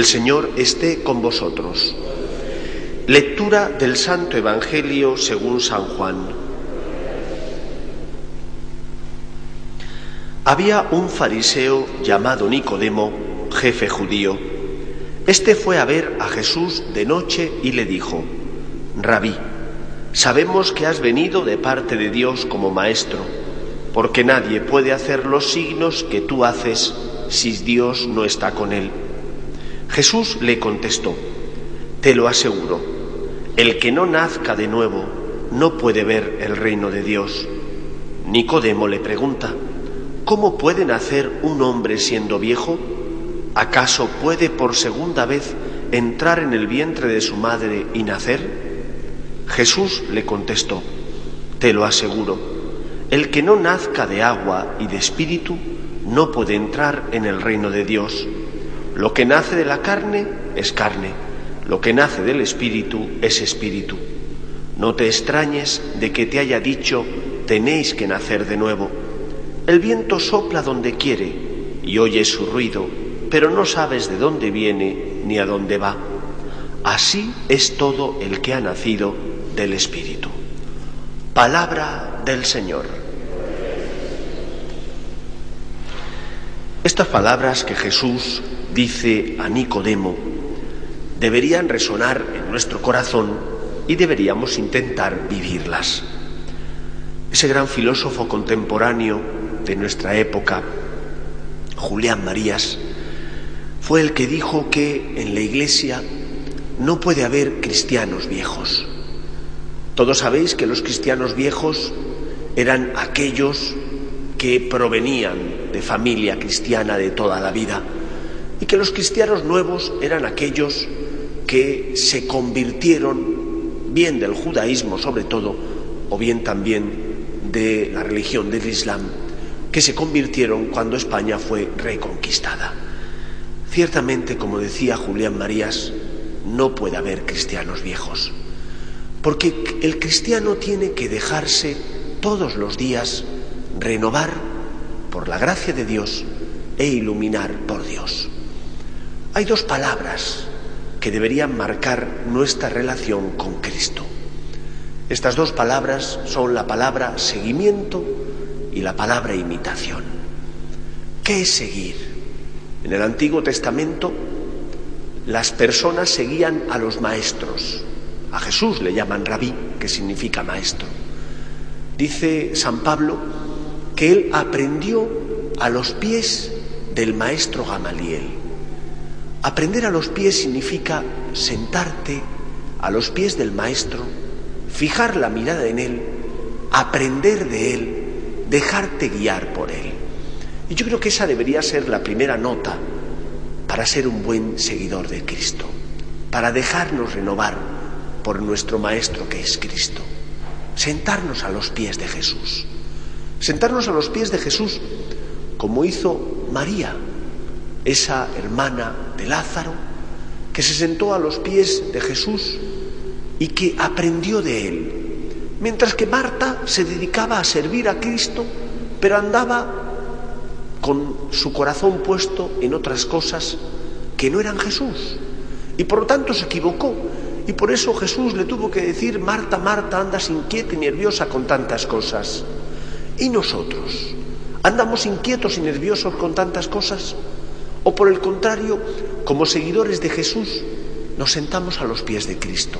El Señor esté con vosotros. Lectura del Santo Evangelio según San Juan. Había un fariseo llamado Nicodemo, jefe judío. Este fue a ver a Jesús de noche y le dijo, Rabí, sabemos que has venido de parte de Dios como maestro, porque nadie puede hacer los signos que tú haces si Dios no está con él. Jesús le contestó, Te lo aseguro, el que no nazca de nuevo no puede ver el reino de Dios. Nicodemo le pregunta, ¿cómo puede nacer un hombre siendo viejo? ¿Acaso puede por segunda vez entrar en el vientre de su madre y nacer? Jesús le contestó, Te lo aseguro, el que no nazca de agua y de espíritu no puede entrar en el reino de Dios. Lo que nace de la carne es carne, lo que nace del espíritu es espíritu. No te extrañes de que te haya dicho, tenéis que nacer de nuevo. El viento sopla donde quiere y oyes su ruido, pero no sabes de dónde viene ni a dónde va. Así es todo el que ha nacido del Espíritu. Palabra del Señor. Estas palabras que Jesús dice a Nicodemo deberían resonar en nuestro corazón y deberíamos intentar vivirlas. Ese gran filósofo contemporáneo de nuestra época, Julián Marías, fue el que dijo que en la iglesia no puede haber cristianos viejos. Todos sabéis que los cristianos viejos eran aquellos que provenían de familia cristiana de toda la vida y que los cristianos nuevos eran aquellos que se convirtieron bien del judaísmo sobre todo o bien también de la religión del Islam que se convirtieron cuando España fue reconquistada. Ciertamente, como decía Julián Marías, no puede haber cristianos viejos, porque el cristiano tiene que dejarse todos los días renovar por la gracia de Dios e iluminar por Dios. Hay dos palabras que deberían marcar nuestra relación con Cristo. Estas dos palabras son la palabra seguimiento y la palabra imitación. ¿Qué es seguir? En el Antiguo Testamento las personas seguían a los maestros. A Jesús le llaman rabí, que significa maestro. Dice San Pablo que él aprendió a los pies del maestro Gamaliel. Aprender a los pies significa sentarte a los pies del maestro, fijar la mirada en él, aprender de él, dejarte guiar por él. Y yo creo que esa debería ser la primera nota para ser un buen seguidor de Cristo, para dejarnos renovar por nuestro Maestro que es Cristo. Sentarnos a los pies de Jesús. Sentarnos a los pies de Jesús como hizo María, esa hermana de Lázaro, que se sentó a los pies de Jesús y que aprendió de él. Mientras que Marta se dedicaba a servir a Cristo, pero andaba con su corazón puesto en otras cosas que no eran Jesús. Y por lo tanto se equivocó. Y por eso Jesús le tuvo que decir, Marta, Marta, andas inquieta y nerviosa con tantas cosas. ¿Y nosotros? ¿Andamos inquietos y nerviosos con tantas cosas? ¿O por el contrario, como seguidores de Jesús, nos sentamos a los pies de Cristo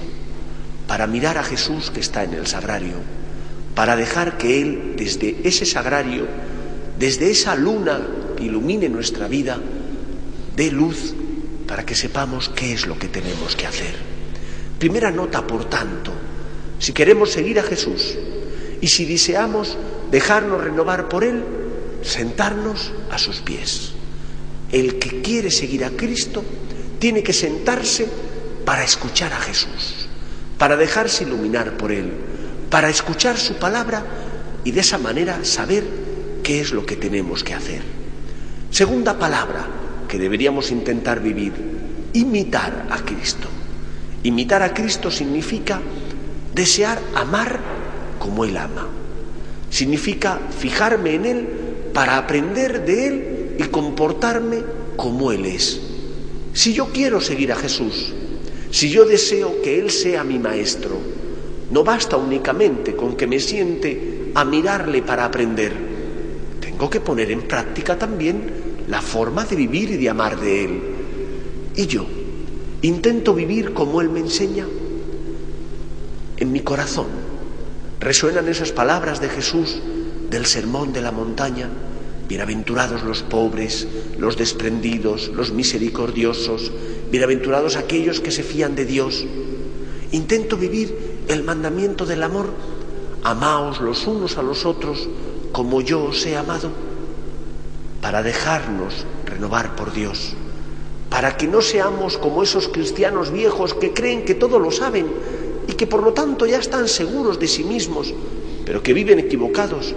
para mirar a Jesús que está en el sagrario, para dejar que Él desde ese sagrario, desde esa luna que ilumine nuestra vida, dé luz para que sepamos qué es lo que tenemos que hacer. Primera nota, por tanto, si queremos seguir a Jesús y si deseamos dejarnos renovar por Él, sentarnos a sus pies. El que quiere seguir a Cristo tiene que sentarse para escuchar a Jesús, para dejarse iluminar por Él, para escuchar su palabra y de esa manera saber qué es lo que tenemos que hacer. Segunda palabra que deberíamos intentar vivir, imitar a Cristo. Imitar a Cristo significa desear amar como Él ama. Significa fijarme en Él para aprender de Él y comportarme como Él es. Si yo quiero seguir a Jesús, si yo deseo que Él sea mi maestro, no basta únicamente con que me siente a mirarle para aprender. Tengo que poner en práctica también la forma de vivir y de amar de Él. Y yo intento vivir como Él me enseña. En mi corazón resuenan esas palabras de Jesús del sermón de la montaña. Bienaventurados los pobres, los desprendidos, los misericordiosos, bienaventurados aquellos que se fían de Dios. Intento vivir el mandamiento del amor. Amaos los unos a los otros como yo os he amado, para dejarnos renovar por Dios, para que no seamos como esos cristianos viejos que creen que todo lo saben y que por lo tanto ya están seguros de sí mismos, pero que viven equivocados,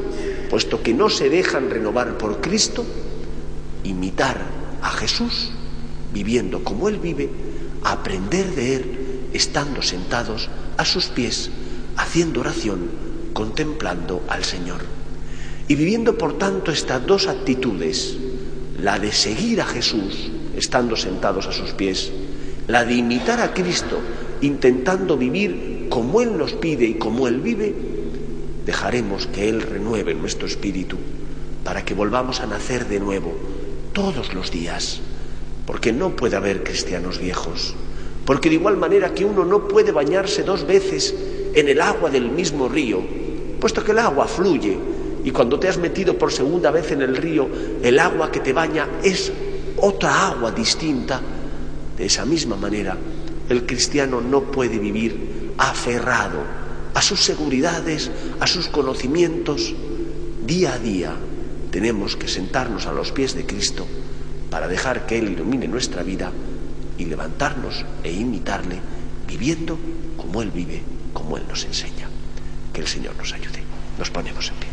puesto que no se dejan renovar por Cristo, imitar a Jesús, viviendo como Él vive, aprender de Él, estando sentados a sus pies, haciendo oración, contemplando al Señor. Y viviendo por tanto estas dos actitudes, la de seguir a Jesús, estando sentados a sus pies, la de imitar a Cristo, intentando vivir como Él nos pide y como Él vive, dejaremos que Él renueve nuestro espíritu para que volvamos a nacer de nuevo todos los días, porque no puede haber cristianos viejos, porque de igual manera que uno no puede bañarse dos veces en el agua del mismo río, puesto que el agua fluye y cuando te has metido por segunda vez en el río, el agua que te baña es otra agua distinta. De esa misma manera, el cristiano no puede vivir aferrado a sus seguridades, a sus conocimientos. Día a día tenemos que sentarnos a los pies de Cristo para dejar que Él ilumine nuestra vida y levantarnos e imitarle, viviendo como Él vive, como Él nos enseña. Que el Señor nos ayude. Nos ponemos en pie.